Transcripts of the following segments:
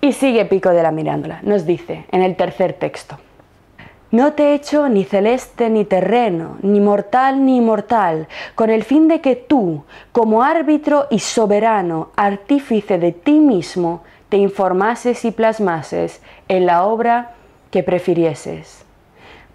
Y sigue Pico de la Mirándola, nos dice en el tercer texto. No te he hecho ni celeste ni terreno, ni mortal ni inmortal, con el fin de que tú, como árbitro y soberano, artífice de ti mismo, te informases y plasmases en la obra que prefirieses.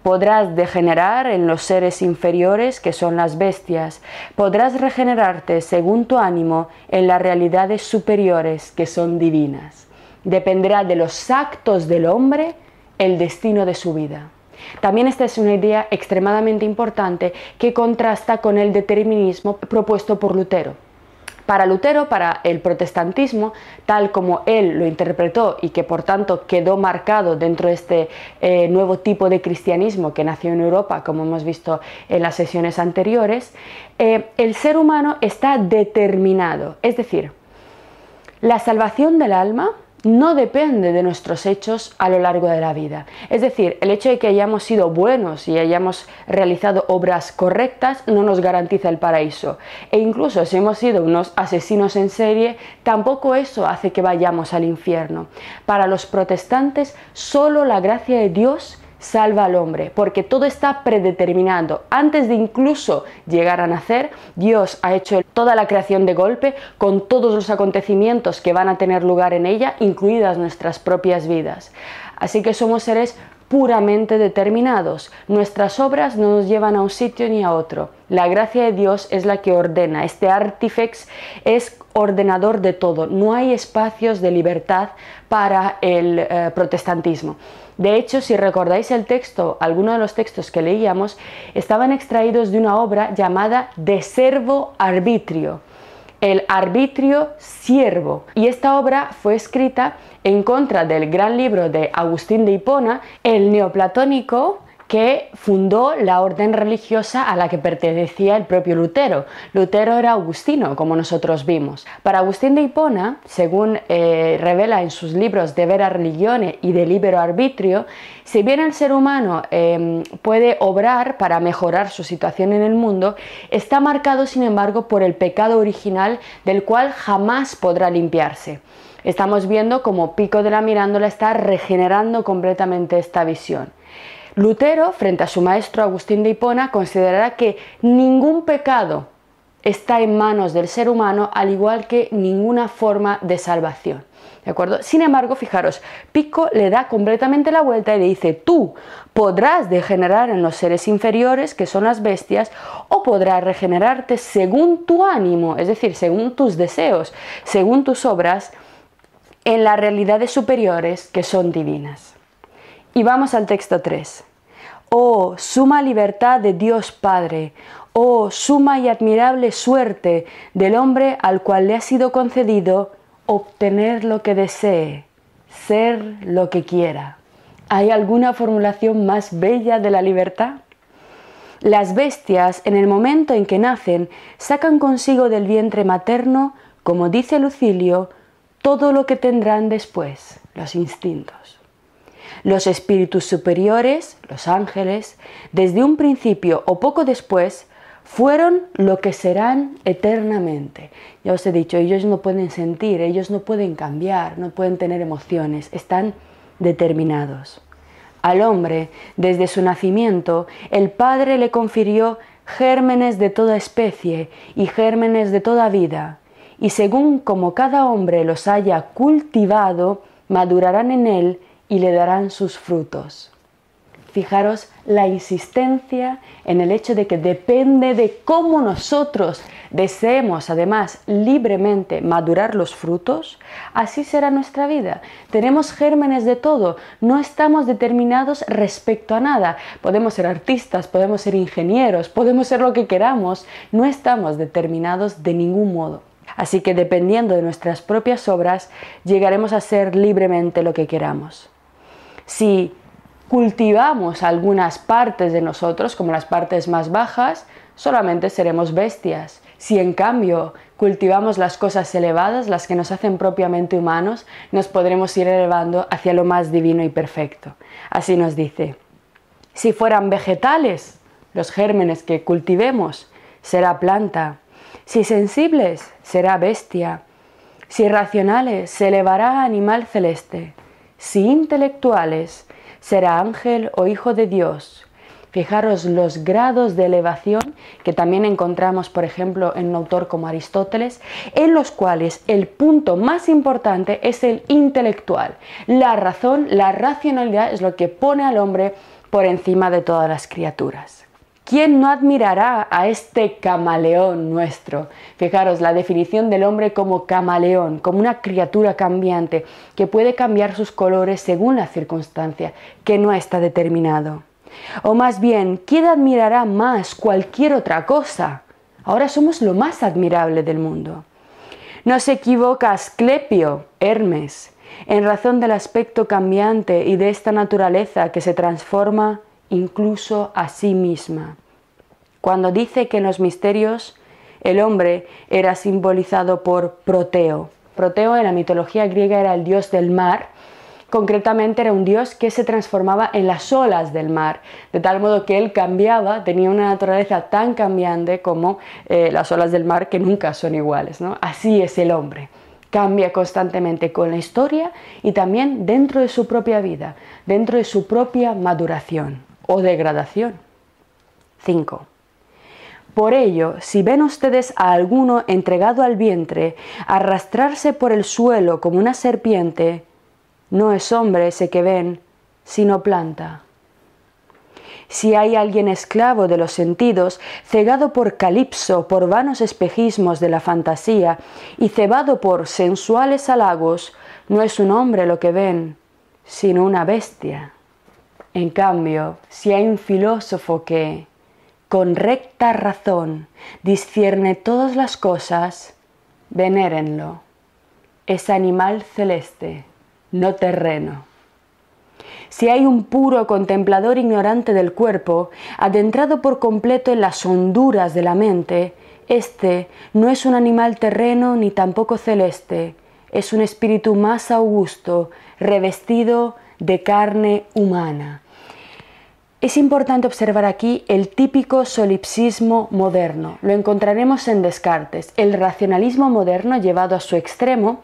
Podrás degenerar en los seres inferiores, que son las bestias, podrás regenerarte según tu ánimo en las realidades superiores, que son divinas. Dependerá de los actos del hombre el destino de su vida. También esta es una idea extremadamente importante que contrasta con el determinismo propuesto por Lutero. Para Lutero, para el protestantismo, tal como él lo interpretó y que por tanto quedó marcado dentro de este eh, nuevo tipo de cristianismo que nació en Europa, como hemos visto en las sesiones anteriores, eh, el ser humano está determinado. Es decir, la salvación del alma no depende de nuestros hechos a lo largo de la vida. Es decir, el hecho de que hayamos sido buenos y hayamos realizado obras correctas no nos garantiza el paraíso. E incluso si hemos sido unos asesinos en serie, tampoco eso hace que vayamos al infierno. Para los protestantes, solo la gracia de Dios salva al hombre, porque todo está predeterminado. Antes de incluso llegar a nacer, Dios ha hecho toda la creación de golpe con todos los acontecimientos que van a tener lugar en ella, incluidas nuestras propias vidas. Así que somos seres puramente determinados. Nuestras obras no nos llevan a un sitio ni a otro. La gracia de Dios es la que ordena. Este artifex es ordenador de todo. No hay espacios de libertad para el eh, protestantismo. De hecho, si recordáis el texto, algunos de los textos que leíamos estaban extraídos de una obra llamada De Servo Arbitrio el arbitrio siervo. Y esta obra fue escrita en contra del gran libro de Agustín de Hipona, el neoplatónico que fundó la orden religiosa a la que pertenecía el propio Lutero. Lutero era agustino, como nosotros vimos. Para Agustín de Hipona, según eh, revela en sus libros De Vera Religione y de Libero Arbitrio, si bien el ser humano em, puede obrar para mejorar su situación en el mundo, está marcado, sin embargo, por el pecado original del cual jamás podrá limpiarse. Estamos viendo como Pico de la Mirándola está regenerando completamente esta visión. Lutero, frente a su maestro Agustín de Hipona, considerará que ningún pecado está en manos del ser humano, al igual que ninguna forma de salvación. ¿De acuerdo? Sin embargo, fijaros, Pico le da completamente la vuelta y le dice, tú podrás degenerar en los seres inferiores, que son las bestias, o podrás regenerarte según tu ánimo, es decir, según tus deseos, según tus obras, en las realidades superiores que son divinas. Y vamos al texto 3. Oh, suma libertad de Dios Padre, oh, suma y admirable suerte del hombre al cual le ha sido concedido obtener lo que desee, ser lo que quiera. ¿Hay alguna formulación más bella de la libertad? Las bestias, en el momento en que nacen, sacan consigo del vientre materno, como dice Lucilio, todo lo que tendrán después, los instintos. Los espíritus superiores, los ángeles, desde un principio o poco después, fueron lo que serán eternamente. Ya os he dicho, ellos no pueden sentir, ellos no pueden cambiar, no pueden tener emociones, están determinados. Al hombre, desde su nacimiento, el Padre le confirió gérmenes de toda especie y gérmenes de toda vida, y según como cada hombre los haya cultivado, madurarán en él y le darán sus frutos. Fijaros la insistencia en el hecho de que depende de cómo nosotros deseemos además libremente madurar los frutos, así será nuestra vida. Tenemos gérmenes de todo, no estamos determinados respecto a nada. Podemos ser artistas, podemos ser ingenieros, podemos ser lo que queramos, no estamos determinados de ningún modo. Así que dependiendo de nuestras propias obras, llegaremos a ser libremente lo que queramos. Si cultivamos algunas partes de nosotros, como las partes más bajas, solamente seremos bestias. Si en cambio cultivamos las cosas elevadas, las que nos hacen propiamente humanos, nos podremos ir elevando hacia lo más divino y perfecto. Así nos dice. Si fueran vegetales, los gérmenes que cultivemos, será planta. Si sensibles, será bestia. Si racionales, se elevará animal celeste. Si intelectuales, será ángel o hijo de Dios. Fijaros los grados de elevación que también encontramos, por ejemplo, en un autor como Aristóteles, en los cuales el punto más importante es el intelectual. La razón, la racionalidad es lo que pone al hombre por encima de todas las criaturas. ¿Quién no admirará a este camaleón nuestro? Fijaros, la definición del hombre como camaleón, como una criatura cambiante que puede cambiar sus colores según la circunstancia, que no está determinado. O más bien, ¿quién admirará más cualquier otra cosa? Ahora somos lo más admirable del mundo. No se equivoca Asclepio, Hermes, en razón del aspecto cambiante y de esta naturaleza que se transforma incluso a sí misma. Cuando dice que en los misterios el hombre era simbolizado por Proteo. Proteo en la mitología griega era el dios del mar, concretamente era un dios que se transformaba en las olas del mar, de tal modo que él cambiaba, tenía una naturaleza tan cambiante como eh, las olas del mar que nunca son iguales. ¿no? Así es el hombre cambia constantemente con la historia y también dentro de su propia vida, dentro de su propia maduración o degradación. 5. Por ello, si ven ustedes a alguno entregado al vientre, arrastrarse por el suelo como una serpiente, no es hombre ese que ven, sino planta. Si hay alguien esclavo de los sentidos, cegado por calipso, por vanos espejismos de la fantasía y cebado por sensuales halagos, no es un hombre lo que ven, sino una bestia. En cambio, si hay un filósofo que, con recta razón, discierne todas las cosas, venérenlo. Es animal celeste, no terreno. Si hay un puro contemplador ignorante del cuerpo, adentrado por completo en las honduras de la mente, este no es un animal terreno ni tampoco celeste, es un espíritu más augusto, revestido de carne humana. Es importante observar aquí el típico solipsismo moderno. Lo encontraremos en Descartes. El racionalismo moderno llevado a su extremo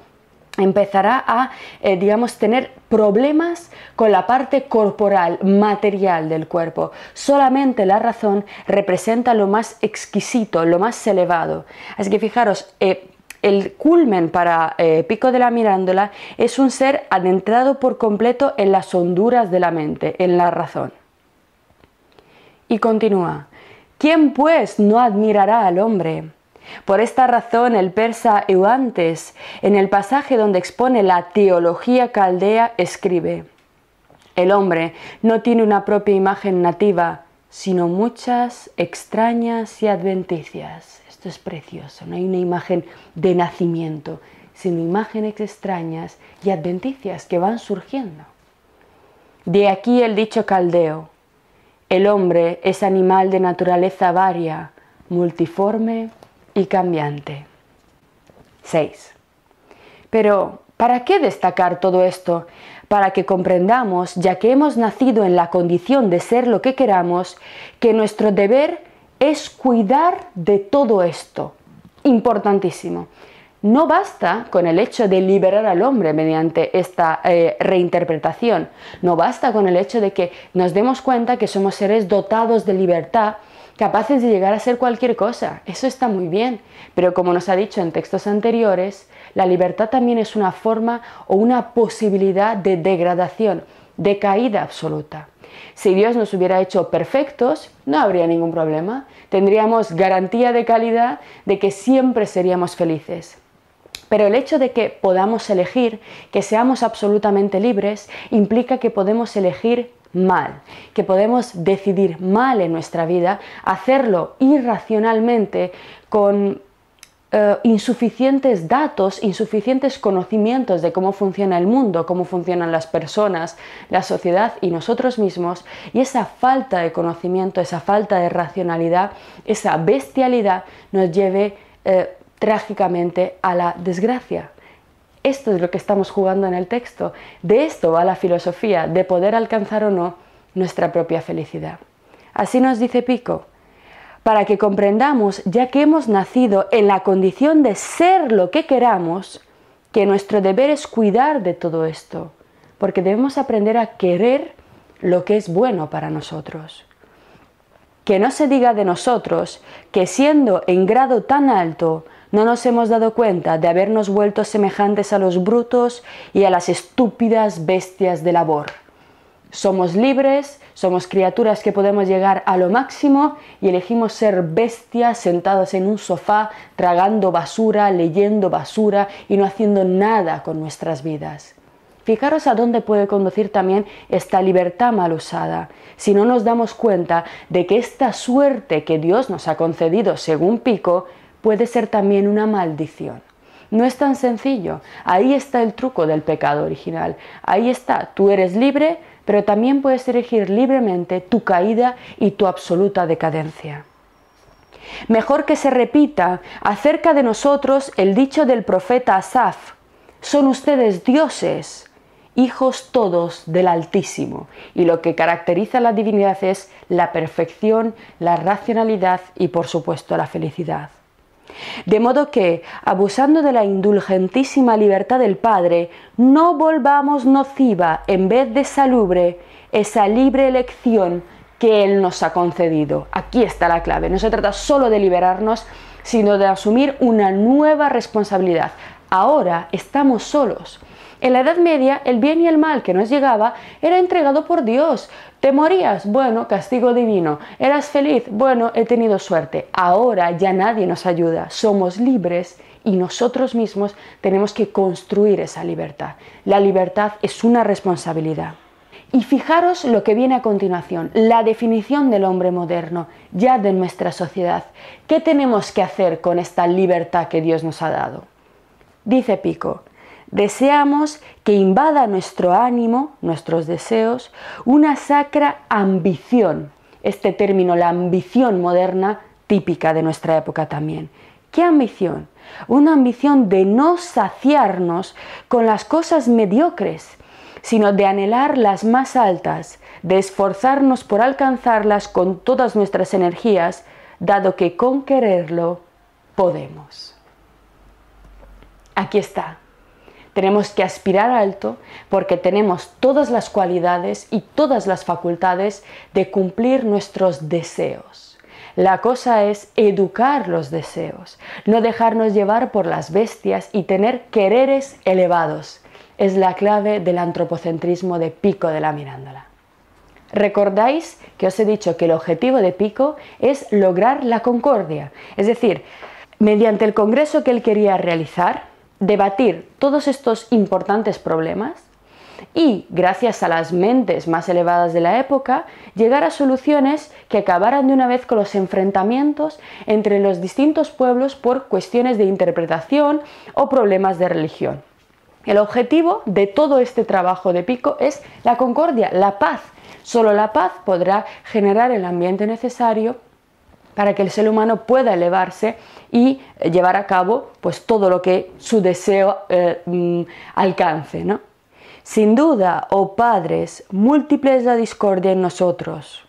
empezará a, eh, digamos, tener problemas con la parte corporal, material del cuerpo. Solamente la razón representa lo más exquisito, lo más elevado. Así que fijaros, eh, el culmen para eh, Pico de la Mirándola es un ser adentrado por completo en las honduras de la mente, en la razón. Y continúa, ¿quién pues no admirará al hombre? Por esta razón el persa Euantes, en el pasaje donde expone la teología caldea, escribe, El hombre no tiene una propia imagen nativa, sino muchas extrañas y adventicias. Esto es precioso, no hay una imagen de nacimiento, sino imágenes extrañas y adventicias que van surgiendo. De aquí el dicho caldeo, el hombre es animal de naturaleza varia, multiforme y cambiante. 6. Pero, ¿para qué destacar todo esto? Para que comprendamos, ya que hemos nacido en la condición de ser lo que queramos, que nuestro deber es cuidar de todo esto. Importantísimo. No basta con el hecho de liberar al hombre mediante esta eh, reinterpretación. No basta con el hecho de que nos demos cuenta que somos seres dotados de libertad capaces de llegar a ser cualquier cosa. Eso está muy bien, pero como nos ha dicho en textos anteriores, la libertad también es una forma o una posibilidad de degradación, de caída absoluta. Si Dios nos hubiera hecho perfectos, no habría ningún problema. Tendríamos garantía de calidad de que siempre seríamos felices. Pero el hecho de que podamos elegir, que seamos absolutamente libres, implica que podemos elegir mal, que podemos decidir mal en nuestra vida, hacerlo irracionalmente con eh, insuficientes datos, insuficientes conocimientos de cómo funciona el mundo, cómo funcionan las personas, la sociedad y nosotros mismos, y esa falta de conocimiento, esa falta de racionalidad, esa bestialidad nos lleve eh, trágicamente a la desgracia, esto es lo que estamos jugando en el texto. De esto va la filosofía, de poder alcanzar o no nuestra propia felicidad. Así nos dice Pico, para que comprendamos, ya que hemos nacido en la condición de ser lo que queramos, que nuestro deber es cuidar de todo esto, porque debemos aprender a querer lo que es bueno para nosotros. Que no se diga de nosotros que siendo en grado tan alto no nos hemos dado cuenta de habernos vuelto semejantes a los brutos y a las estúpidas bestias de labor. Somos libres, somos criaturas que podemos llegar a lo máximo y elegimos ser bestias sentados en un sofá, tragando basura, leyendo basura y no haciendo nada con nuestras vidas. Fijaros a dónde puede conducir también esta libertad mal usada, si no nos damos cuenta de que esta suerte que Dios nos ha concedido según Pico puede ser también una maldición. No es tan sencillo. Ahí está el truco del pecado original. Ahí está. Tú eres libre, pero también puedes elegir libremente tu caída y tu absoluta decadencia. Mejor que se repita acerca de nosotros el dicho del profeta Asaf, son ustedes dioses, hijos todos del Altísimo, y lo que caracteriza a la divinidad es la perfección, la racionalidad y por supuesto la felicidad. De modo que, abusando de la indulgentísima libertad del Padre, no volvamos nociva en vez de salubre esa libre elección que Él nos ha concedido. Aquí está la clave. No se trata solo de liberarnos, sino de asumir una nueva responsabilidad. Ahora estamos solos. En la Edad Media, el bien y el mal que nos llegaba era entregado por Dios. ¿Te morías? Bueno, castigo divino. ¿Eras feliz? Bueno, he tenido suerte. Ahora ya nadie nos ayuda. Somos libres y nosotros mismos tenemos que construir esa libertad. La libertad es una responsabilidad. Y fijaros lo que viene a continuación, la definición del hombre moderno, ya de nuestra sociedad. ¿Qué tenemos que hacer con esta libertad que Dios nos ha dado? Dice Pico, Deseamos que invada nuestro ánimo, nuestros deseos, una sacra ambición. Este término, la ambición moderna, típica de nuestra época también. ¿Qué ambición? Una ambición de no saciarnos con las cosas mediocres, sino de anhelar las más altas, de esforzarnos por alcanzarlas con todas nuestras energías, dado que con quererlo podemos. Aquí está, tenemos que aspirar alto porque tenemos todas las cualidades y todas las facultades de cumplir nuestros deseos. La cosa es educar los deseos, no dejarnos llevar por las bestias y tener quereres elevados. Es la clave del antropocentrismo de Pico de la Mirándola. Recordáis que os he dicho que el objetivo de Pico es lograr la concordia, es decir, mediante el congreso que él quería realizar, debatir todos estos importantes problemas y, gracias a las mentes más elevadas de la época, llegar a soluciones que acabaran de una vez con los enfrentamientos entre los distintos pueblos por cuestiones de interpretación o problemas de religión. El objetivo de todo este trabajo de Pico es la concordia, la paz. Solo la paz podrá generar el ambiente necesario para que el ser humano pueda elevarse y eh, llevar a cabo pues todo lo que su deseo eh, mm, alcance. ¿no? Sin duda, oh padres, múltiple es la discordia en nosotros.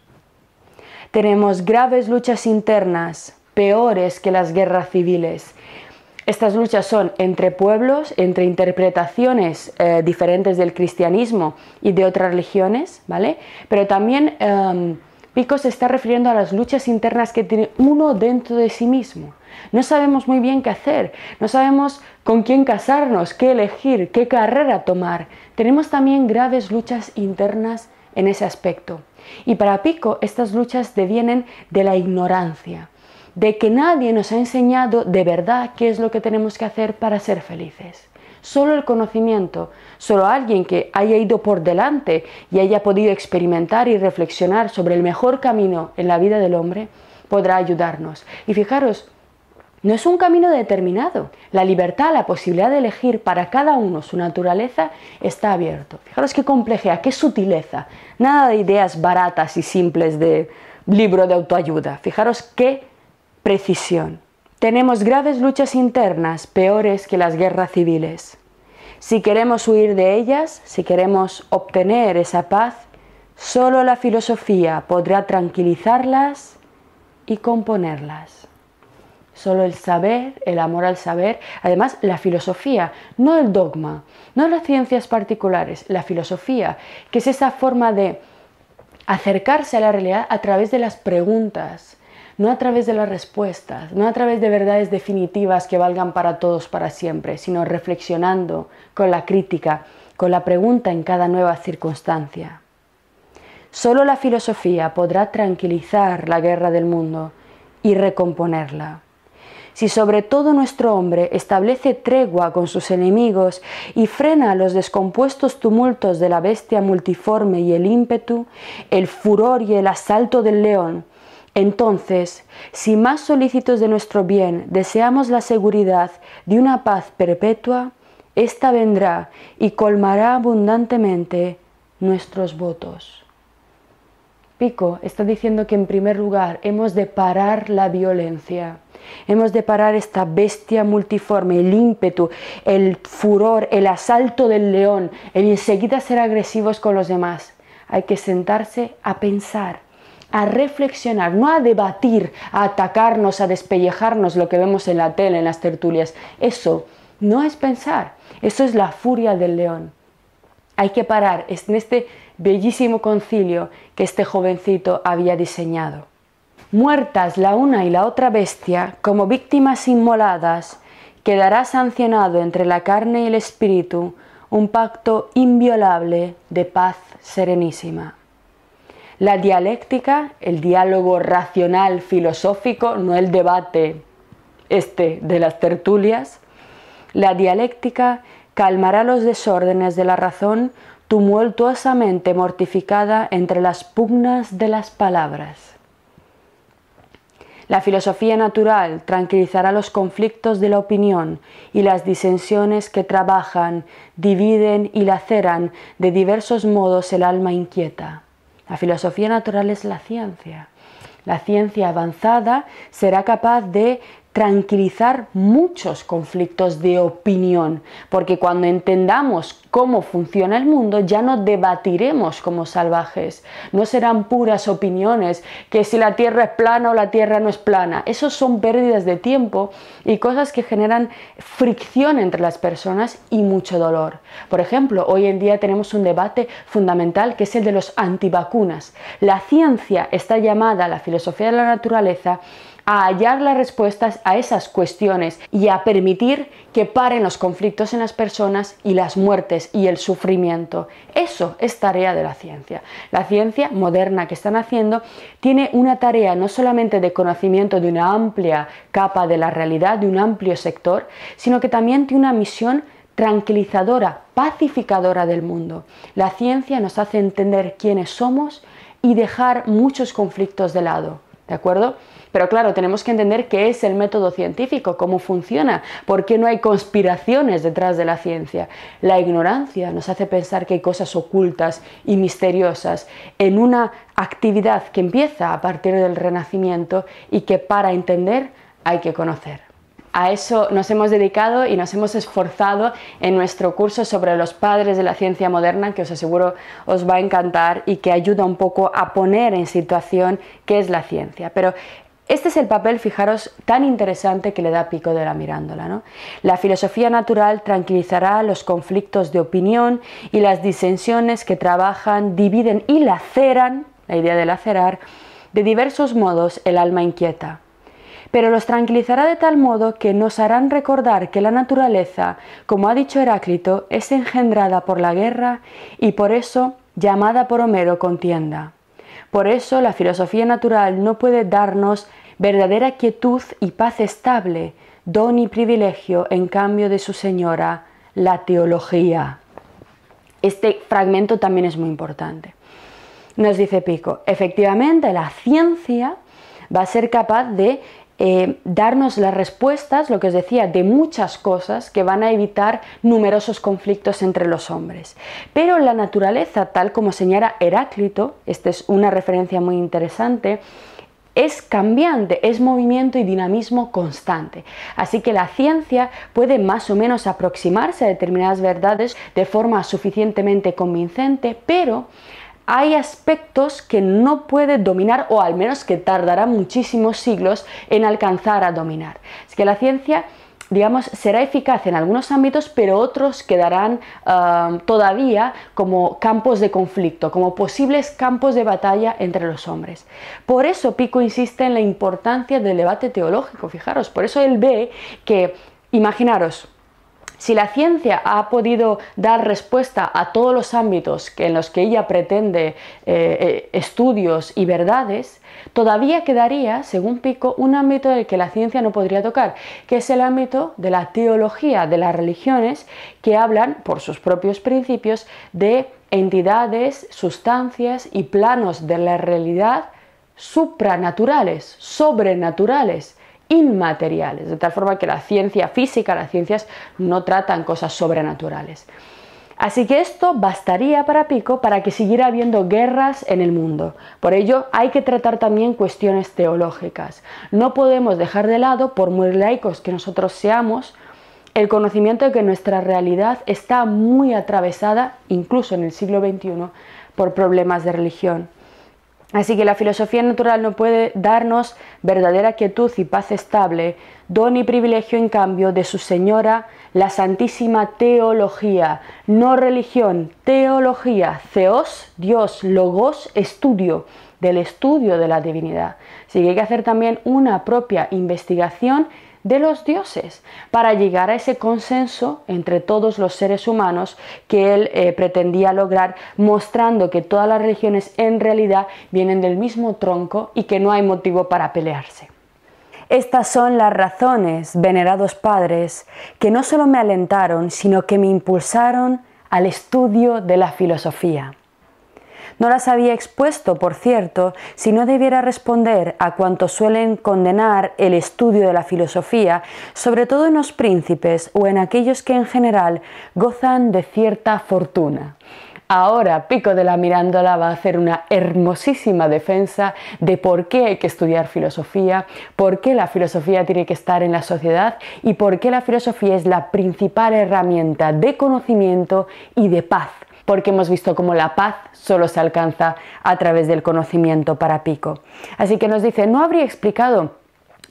Tenemos graves luchas internas, peores que las guerras civiles. Estas luchas son entre pueblos, entre interpretaciones eh, diferentes del cristianismo y de otras religiones, ¿vale? Pero también em, Pico se está refiriendo a las luchas internas que tiene uno dentro de sí mismo. No sabemos muy bien qué hacer, no sabemos con quién casarnos, qué elegir, qué carrera tomar. Tenemos también graves luchas internas en ese aspecto. Y para Pico estas luchas devienen de la ignorancia, de que nadie nos ha enseñado de verdad qué es lo que tenemos que hacer para ser felices. Solo el conocimiento, solo alguien que haya ido por delante y haya podido experimentar y reflexionar sobre el mejor camino en la vida del hombre, podrá ayudarnos. Y fijaros, no es un camino determinado. La libertad, la posibilidad de elegir para cada uno su naturaleza está abierto. Fijaros qué complejidad, qué sutileza. Nada de ideas baratas y simples de libro de autoayuda. Fijaros qué precisión. Tenemos graves luchas internas peores que las guerras civiles. Si queremos huir de ellas, si queremos obtener esa paz, solo la filosofía podrá tranquilizarlas y componerlas. solo el saber, el amor al saber, además la filosofía, no el dogma, no las ciencias particulares, la filosofía, que es esa forma de acercarse a la realidad a través de las preguntas, no a través de las respuestas, no a través de verdades definitivas que valgan para todos para siempre, sino reflexionando con la crítica, con la pregunta en cada nueva circunstancia. Solo la filosofía podrá tranquilizar la guerra del mundo y recomponerla. Si sobre todo nuestro hombre establece tregua con sus enemigos y frena los descompuestos tumultos de la bestia multiforme y el ímpetu, el furor y el asalto del león, entonces, si más solícitos de nuestro bien deseamos la seguridad de una paz perpetua, ésta vendrá y colmará abundantemente nuestros votos. Pico está diciendo que en primer lugar hemos de parar la violencia, hemos de parar esta bestia multiforme, el ímpetu, el furor, el asalto del león, el enseguida ser agresivos con los demás. Hay que sentarse a pensar, a reflexionar, no a debatir, a atacarnos, a despellejarnos lo que vemos en la tele, en las tertulias. Eso no es pensar, eso es la furia del león. Hay que parar en este bellísimo concilio que este jovencito había diseñado. Muertas la una y la otra bestia, como víctimas inmoladas, quedará sancionado entre la carne y el espíritu un pacto inviolable de paz serenísima. La dialéctica, el diálogo racional filosófico, no el debate este de las tertulias, la dialéctica calmará los desórdenes de la razón tumultuosamente mortificada entre las pugnas de las palabras. La filosofía natural tranquilizará los conflictos de la opinión y las disensiones que trabajan, dividen y laceran de diversos modos el alma inquieta. La filosofía natural es la ciencia. La ciencia avanzada será capaz de tranquilizar muchos conflictos de opinión, porque cuando entendamos cómo funciona el mundo ya no debatiremos como salvajes, no serán puras opiniones, que si la Tierra es plana o la Tierra no es plana, esos son pérdidas de tiempo y cosas que generan fricción entre las personas y mucho dolor. Por ejemplo, hoy en día tenemos un debate fundamental que es el de los antivacunas. La ciencia está llamada, la filosofía de la naturaleza, a hallar las respuestas a esas cuestiones y a permitir que paren los conflictos en las personas y las muertes y el sufrimiento. Eso es tarea de la ciencia. La ciencia moderna que están haciendo tiene una tarea no solamente de conocimiento de una amplia capa de la realidad, de un amplio sector, sino que también tiene una misión tranquilizadora, pacificadora del mundo. La ciencia nos hace entender quiénes somos y dejar muchos conflictos de lado. ¿De acuerdo? Pero claro, tenemos que entender qué es el método científico, cómo funciona, por qué no hay conspiraciones detrás de la ciencia. La ignorancia nos hace pensar que hay cosas ocultas y misteriosas en una actividad que empieza a partir del Renacimiento y que para entender hay que conocer. A eso nos hemos dedicado y nos hemos esforzado en nuestro curso sobre los padres de la ciencia moderna, que os aseguro os va a encantar y que ayuda un poco a poner en situación qué es la ciencia. Pero este es el papel, fijaros, tan interesante que le da Pico de la Mirándola. ¿no? La filosofía natural tranquilizará los conflictos de opinión y las disensiones que trabajan, dividen y laceran, la idea de lacerar, de diversos modos el alma inquieta. Pero los tranquilizará de tal modo que nos harán recordar que la naturaleza, como ha dicho Heráclito, es engendrada por la guerra y por eso llamada por Homero contienda. Por eso la filosofía natural no puede darnos verdadera quietud y paz estable, don y privilegio en cambio de su señora, la teología. Este fragmento también es muy importante. Nos dice Pico, efectivamente la ciencia va a ser capaz de eh, darnos las respuestas, lo que os decía, de muchas cosas que van a evitar numerosos conflictos entre los hombres. Pero la naturaleza, tal como señala Heráclito, esta es una referencia muy interesante, es cambiante, es movimiento y dinamismo constante. Así que la ciencia puede más o menos aproximarse a determinadas verdades de forma suficientemente convincente, pero hay aspectos que no puede dominar o al menos que tardará muchísimos siglos en alcanzar a dominar. Es que la ciencia digamos, será eficaz en algunos ámbitos, pero otros quedarán ah, todavía como campos de conflicto, como posibles campos de batalla entre los hombres. Por eso Pico insiste en la importancia del debate teológico, fijaros, por eso él ve que, imaginaros, si la ciencia ha podido dar respuesta a todos los ámbitos en los que ella pretende eh, eh, estudios y verdades, todavía quedaría, según Pico, un ámbito del que la ciencia no podría tocar, que es el ámbito de la teología, de las religiones, que hablan, por sus propios principios, de entidades, sustancias y planos de la realidad supranaturales, sobrenaturales inmateriales, de tal forma que la ciencia física, las ciencias no tratan cosas sobrenaturales. Así que esto bastaría para Pico para que siguiera habiendo guerras en el mundo. Por ello hay que tratar también cuestiones teológicas. No podemos dejar de lado, por muy laicos que nosotros seamos, el conocimiento de que nuestra realidad está muy atravesada, incluso en el siglo XXI, por problemas de religión. Así que la filosofía natural no puede darnos verdadera quietud y paz estable, don y privilegio en cambio de su Señora, la Santísima Teología, no religión, teología, Theos, Dios, Logos, estudio, del estudio de la divinidad. Así que hay que hacer también una propia investigación de los dioses para llegar a ese consenso entre todos los seres humanos que él eh, pretendía lograr mostrando que todas las religiones en realidad vienen del mismo tronco y que no hay motivo para pelearse. Estas son las razones, venerados padres, que no solo me alentaron, sino que me impulsaron al estudio de la filosofía. No las había expuesto, por cierto, si no debiera responder a cuantos suelen condenar el estudio de la filosofía, sobre todo en los príncipes o en aquellos que en general gozan de cierta fortuna. Ahora Pico de la Mirándola va a hacer una hermosísima defensa de por qué hay que estudiar filosofía, por qué la filosofía tiene que estar en la sociedad y por qué la filosofía es la principal herramienta de conocimiento y de paz porque hemos visto cómo la paz solo se alcanza a través del conocimiento para Pico. Así que nos dice, no habría explicado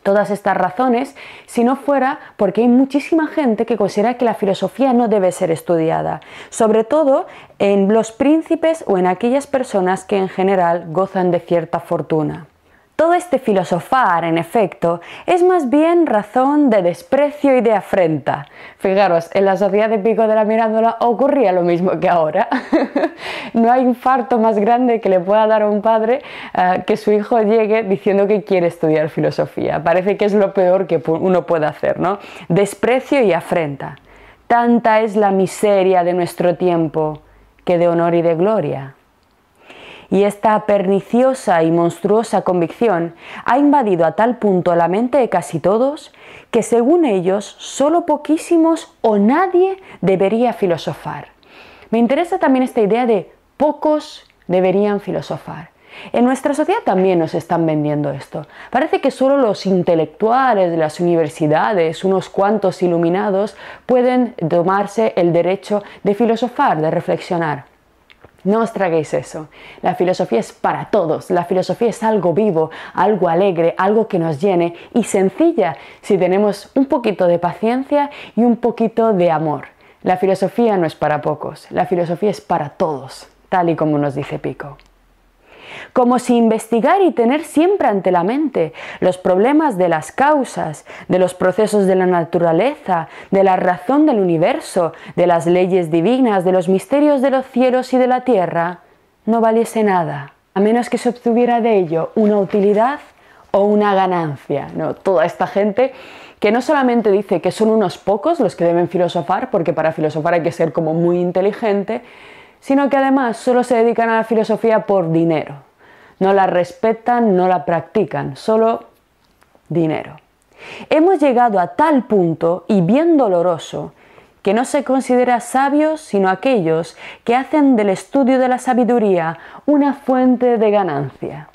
todas estas razones si no fuera porque hay muchísima gente que considera que la filosofía no debe ser estudiada, sobre todo en los príncipes o en aquellas personas que en general gozan de cierta fortuna. Todo este filosofar, en efecto, es más bien razón de desprecio y de afrenta. Fijaros, en la sociedad de Pico de la Mirándola ocurría lo mismo que ahora. no hay infarto más grande que le pueda dar a un padre eh, que su hijo llegue diciendo que quiere estudiar filosofía. Parece que es lo peor que uno puede hacer, ¿no? Desprecio y afrenta. Tanta es la miseria de nuestro tiempo que de honor y de gloria y esta perniciosa y monstruosa convicción ha invadido a tal punto la mente de casi todos que según ellos solo poquísimos o nadie debería filosofar. Me interesa también esta idea de pocos deberían filosofar. En nuestra sociedad también nos están vendiendo esto. Parece que solo los intelectuales de las universidades, unos cuantos iluminados, pueden tomarse el derecho de filosofar, de reflexionar. No os traguéis eso. La filosofía es para todos. La filosofía es algo vivo, algo alegre, algo que nos llene y sencilla si tenemos un poquito de paciencia y un poquito de amor. La filosofía no es para pocos, la filosofía es para todos, tal y como nos dice Pico como si investigar y tener siempre ante la mente los problemas de las causas, de los procesos de la naturaleza, de la razón del universo, de las leyes divinas, de los misterios de los cielos y de la tierra, no valiese nada, a menos que se obtuviera de ello una utilidad o una ganancia. ¿no? Toda esta gente que no solamente dice que son unos pocos los que deben filosofar, porque para filosofar hay que ser como muy inteligente, sino que además solo se dedican a la filosofía por dinero. No la respetan, no la practican, solo dinero. Hemos llegado a tal punto, y bien doloroso, que no se considera sabios sino aquellos que hacen del estudio de la sabiduría una fuente de ganancia.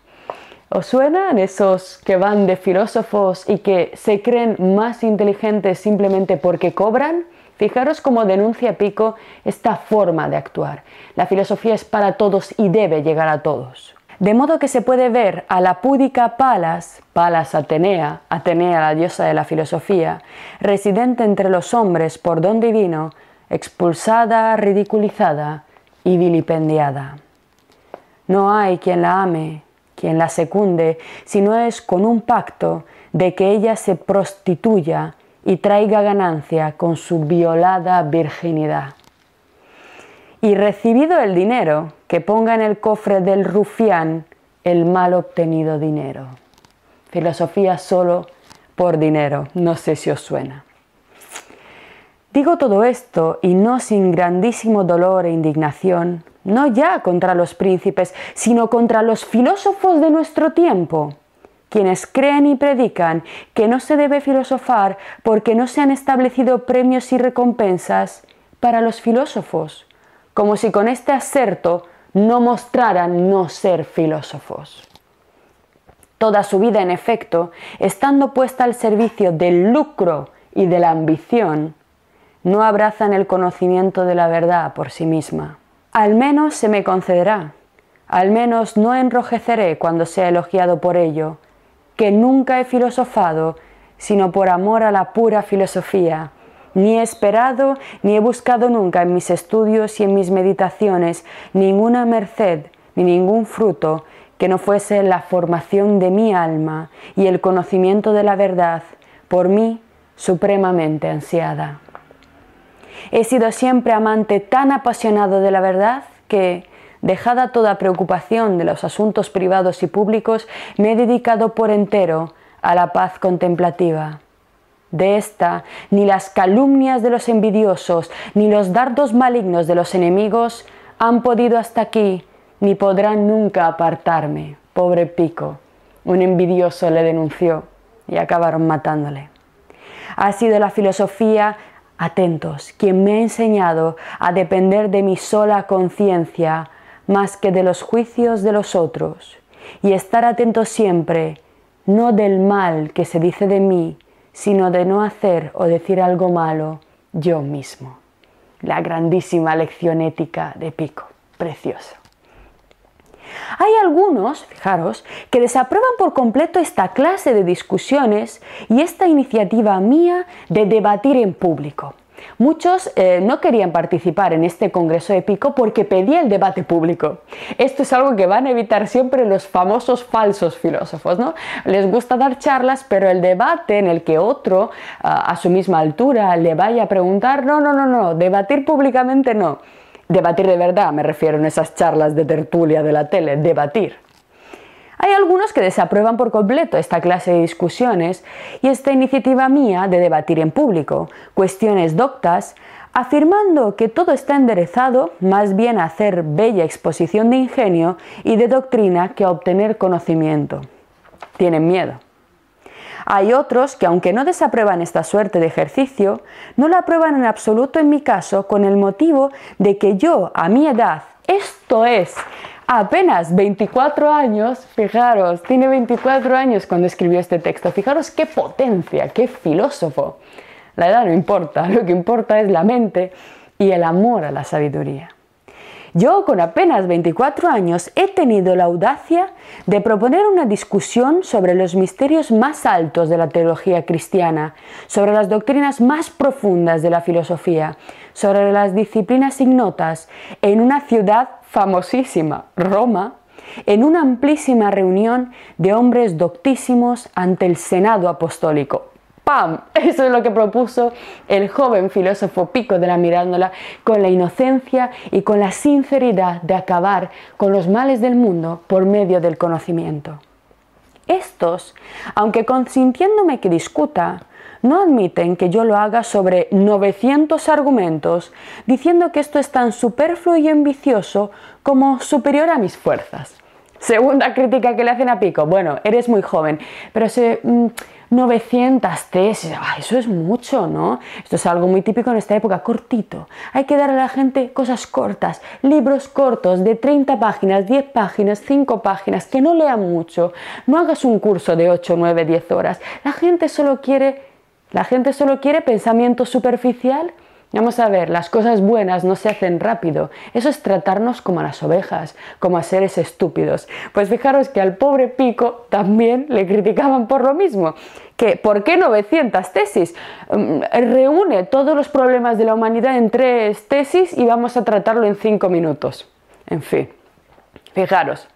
¿Os suenan esos que van de filósofos y que se creen más inteligentes simplemente porque cobran? Fijaros cómo denuncia Pico esta forma de actuar. La filosofía es para todos y debe llegar a todos. De modo que se puede ver a la púdica Palas, Palas Atenea, Atenea la diosa de la filosofía, residente entre los hombres por don divino, expulsada, ridiculizada y vilipendiada. No hay quien la ame, quien la secunde, si no es con un pacto de que ella se prostituya y traiga ganancia con su violada virginidad. Y recibido el dinero, que ponga en el cofre del rufián el mal obtenido dinero. Filosofía solo por dinero, no sé si os suena. Digo todo esto y no sin grandísimo dolor e indignación, no ya contra los príncipes, sino contra los filósofos de nuestro tiempo, quienes creen y predican que no se debe filosofar porque no se han establecido premios y recompensas para los filósofos, como si con este aserto no mostraran no ser filósofos. Toda su vida, en efecto, estando puesta al servicio del lucro y de la ambición, no abrazan el conocimiento de la verdad por sí misma. Al menos se me concederá, al menos no enrojeceré cuando sea elogiado por ello, que nunca he filosofado sino por amor a la pura filosofía, ni he esperado ni he buscado nunca en mis estudios y en mis meditaciones ninguna merced ni ningún fruto que no fuese la formación de mi alma y el conocimiento de la verdad por mí supremamente ansiada. He sido siempre amante tan apasionado de la verdad que, dejada toda preocupación de los asuntos privados y públicos, me he dedicado por entero a la paz contemplativa. De esta, ni las calumnias de los envidiosos, ni los dardos malignos de los enemigos han podido hasta aquí, ni podrán nunca apartarme. Pobre Pico. Un envidioso le denunció y acabaron matándole. Ha sido la filosofía atentos, quien me ha enseñado a depender de mi sola conciencia más que de los juicios de los otros, y estar atento siempre, no del mal que se dice de mí, sino de no hacer o decir algo malo yo mismo. La grandísima lección ética de Pico, precioso. Hay algunos, fijaros, que desaprueban por completo esta clase de discusiones y esta iniciativa mía de debatir en público. Muchos eh, no querían participar en este Congreso de Pico porque pedía el debate público. Esto es algo que van a evitar siempre los famosos falsos filósofos, ¿no? Les gusta dar charlas, pero el debate en el que otro a su misma altura le vaya a preguntar, no, no, no, no, debatir públicamente no. Debatir de verdad, me refiero en esas charlas de tertulia de la tele, debatir. Hay algunos que desaprueban por completo esta clase de discusiones y esta iniciativa mía de debatir en público cuestiones doctas, afirmando que todo está enderezado más bien a hacer bella exposición de ingenio y de doctrina que a obtener conocimiento. Tienen miedo. Hay otros que, aunque no desaprueban esta suerte de ejercicio, no la aprueban en absoluto en mi caso con el motivo de que yo, a mi edad, esto es, apenas 24 años, fijaros, tiene 24 años cuando escribió este texto, fijaros qué potencia, qué filósofo. La edad no importa, lo que importa es la mente y el amor a la sabiduría. Yo, con apenas 24 años, he tenido la audacia de proponer una discusión sobre los misterios más altos de la teología cristiana, sobre las doctrinas más profundas de la filosofía, sobre las disciplinas ignotas, en una ciudad famosísima, Roma, en una amplísima reunión de hombres doctísimos ante el Senado Apostólico. ¡Pam! Eso es lo que propuso el joven filósofo Pico de la Mirándola con la inocencia y con la sinceridad de acabar con los males del mundo por medio del conocimiento. Estos, aunque consintiéndome que discuta, no admiten que yo lo haga sobre 900 argumentos, diciendo que esto es tan superfluo y ambicioso como superior a mis fuerzas. Segunda crítica que le hacen a Pico, bueno, eres muy joven, pero se, mm, 900 tesis, eso es mucho, ¿no? Esto es algo muy típico en esta época, cortito. Hay que dar a la gente cosas cortas, libros cortos de 30 páginas, 10 páginas, 5 páginas, que no lean mucho. No hagas un curso de 8, 9, 10 horas. La gente solo quiere, la gente solo quiere pensamiento superficial Vamos a ver, las cosas buenas no se hacen rápido. Eso es tratarnos como a las ovejas, como a seres estúpidos. Pues fijaros que al pobre Pico también le criticaban por lo mismo. Que, ¿Por qué 900 tesis? Mm, reúne todos los problemas de la humanidad en tres tesis y vamos a tratarlo en cinco minutos. En fin, fijaros.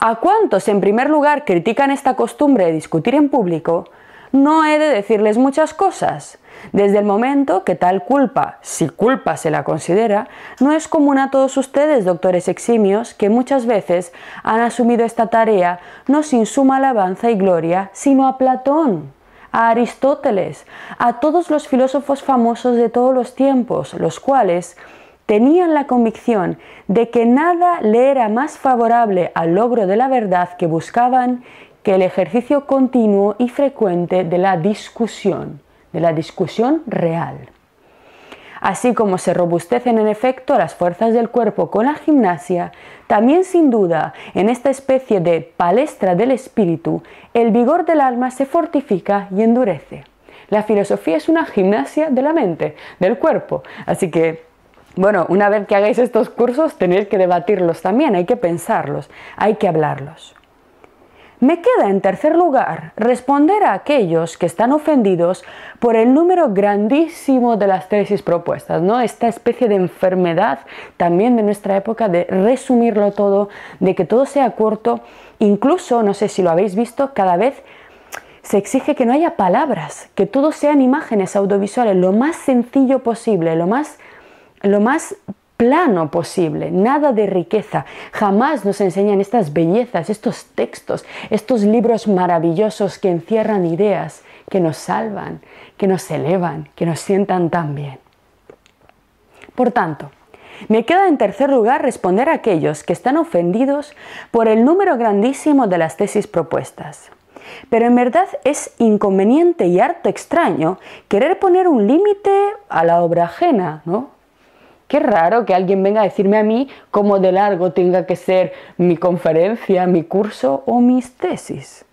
¿A cuántos en primer lugar critican esta costumbre de discutir en público? No he de decirles muchas cosas. Desde el momento que tal culpa, si culpa se la considera, no es común a todos ustedes, doctores eximios, que muchas veces han asumido esta tarea no sin suma alabanza y gloria, sino a Platón, a Aristóteles, a todos los filósofos famosos de todos los tiempos, los cuales tenían la convicción de que nada le era más favorable al logro de la verdad que buscaban que el ejercicio continuo y frecuente de la discusión de la discusión real. Así como se robustecen en efecto las fuerzas del cuerpo con la gimnasia, también sin duda en esta especie de palestra del espíritu, el vigor del alma se fortifica y endurece. La filosofía es una gimnasia de la mente, del cuerpo. Así que, bueno, una vez que hagáis estos cursos tenéis que debatirlos también, hay que pensarlos, hay que hablarlos. Me queda en tercer lugar responder a aquellos que están ofendidos por el número grandísimo de las tesis propuestas, ¿no? Esta especie de enfermedad también de nuestra época de resumirlo todo, de que todo sea corto, incluso, no sé si lo habéis visto, cada vez se exige que no haya palabras, que todo sean imágenes audiovisuales, lo más sencillo posible, lo más, lo más plano posible, nada de riqueza. Jamás nos enseñan estas bellezas, estos textos, estos libros maravillosos que encierran ideas, que nos salvan, que nos elevan, que nos sientan tan bien. Por tanto, me queda en tercer lugar responder a aquellos que están ofendidos por el número grandísimo de las tesis propuestas. Pero en verdad es inconveniente y harto extraño querer poner un límite a la obra ajena, ¿no? Qué raro que alguien venga a decirme a mí cómo de largo tenga que ser mi conferencia, mi curso o mis tesis.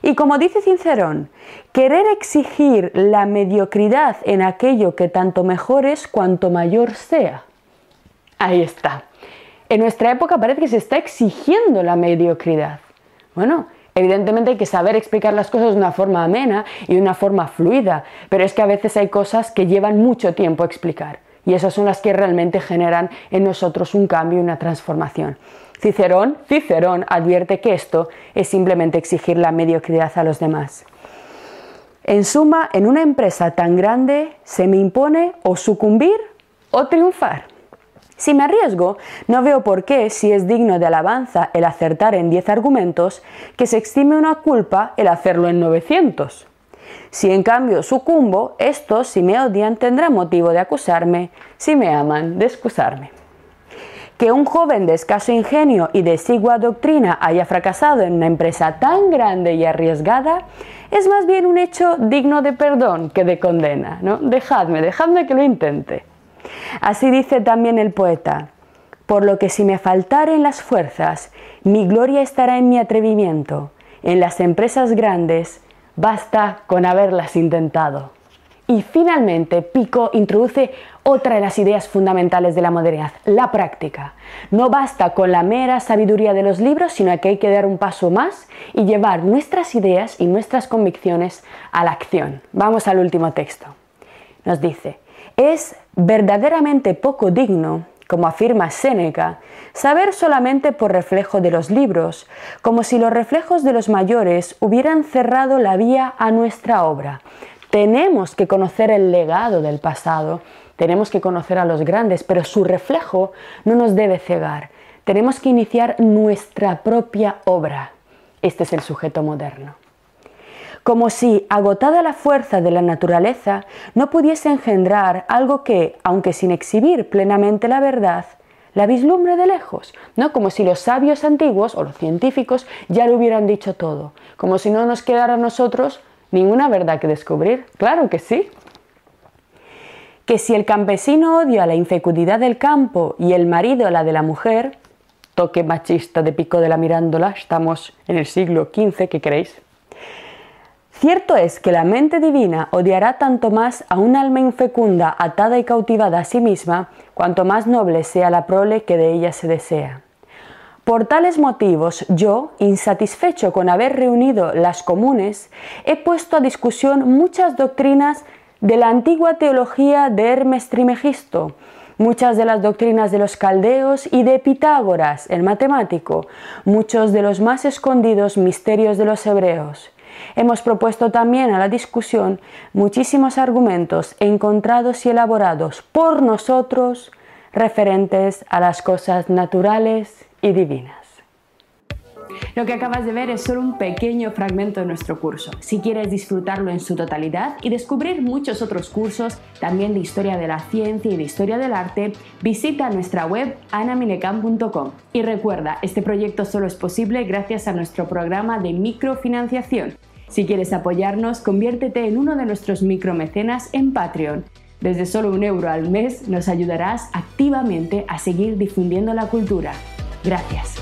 Y como dice Cincerón, querer exigir la mediocridad en aquello que tanto mejor es cuanto mayor sea. Ahí está. En nuestra época parece que se está exigiendo la mediocridad. Bueno, Evidentemente hay que saber explicar las cosas de una forma amena y de una forma fluida, pero es que a veces hay cosas que llevan mucho tiempo explicar. Y esas son las que realmente generan en nosotros un cambio y una transformación. Cicerón, Cicerón advierte que esto es simplemente exigir la mediocridad a los demás. En suma, en una empresa tan grande se me impone o sucumbir o triunfar. Si me arriesgo, no veo por qué, si es digno de alabanza el acertar en 10 argumentos, que se exime una culpa el hacerlo en 900. Si en cambio sucumbo, estos, si me odian, tendrán motivo de acusarme, si me aman, de excusarme. Que un joven de escaso ingenio y de exigua doctrina haya fracasado en una empresa tan grande y arriesgada es más bien un hecho digno de perdón que de condena. ¿no? Dejadme, dejadme que lo intente. Así dice también el poeta, por lo que si me faltaren las fuerzas, mi gloria estará en mi atrevimiento. En las empresas grandes Basta con haberlas intentado. Y finalmente, Pico introduce otra de las ideas fundamentales de la modernidad, la práctica. No basta con la mera sabiduría de los libros, sino que hay que dar un paso más y llevar nuestras ideas y nuestras convicciones a la acción. Vamos al último texto. Nos dice, es verdaderamente poco digno como afirma Séneca, saber solamente por reflejo de los libros, como si los reflejos de los mayores hubieran cerrado la vía a nuestra obra. Tenemos que conocer el legado del pasado, tenemos que conocer a los grandes, pero su reflejo no nos debe cegar. Tenemos que iniciar nuestra propia obra. Este es el sujeto moderno como si, agotada la fuerza de la naturaleza, no pudiese engendrar algo que, aunque sin exhibir plenamente la verdad, la vislumbre de lejos, ¿no? Como si los sabios antiguos o los científicos ya lo hubieran dicho todo, como si no nos quedara a nosotros ¿Ninguna verdad que descubrir? Claro que sí. Que si el campesino odia la infecundidad del campo y el marido la de la mujer, toque machista de pico de la mirándola, estamos en el siglo XV, ¿qué creéis? Cierto es que la mente divina odiará tanto más a un alma infecunda atada y cautivada a sí misma, cuanto más noble sea la prole que de ella se desea. Por tales motivos, yo, insatisfecho con haber reunido las comunes, he puesto a discusión muchas doctrinas de la antigua teología de Hermes Trimegisto, muchas de las doctrinas de los caldeos y de Pitágoras, el matemático, muchos de los más escondidos misterios de los hebreos. Hemos propuesto también a la discusión muchísimos argumentos encontrados y elaborados por nosotros referentes a las cosas naturales y divinas. Lo que acabas de ver es solo un pequeño fragmento de nuestro curso. Si quieres disfrutarlo en su totalidad y descubrir muchos otros cursos, también de historia de la ciencia y de historia del arte, visita nuestra web anamilecam.com. Y recuerda, este proyecto solo es posible gracias a nuestro programa de microfinanciación si quieres apoyarnos, conviértete en uno de nuestros micromecenas en Patreon. Desde solo un euro al mes nos ayudarás activamente a seguir difundiendo la cultura. Gracias.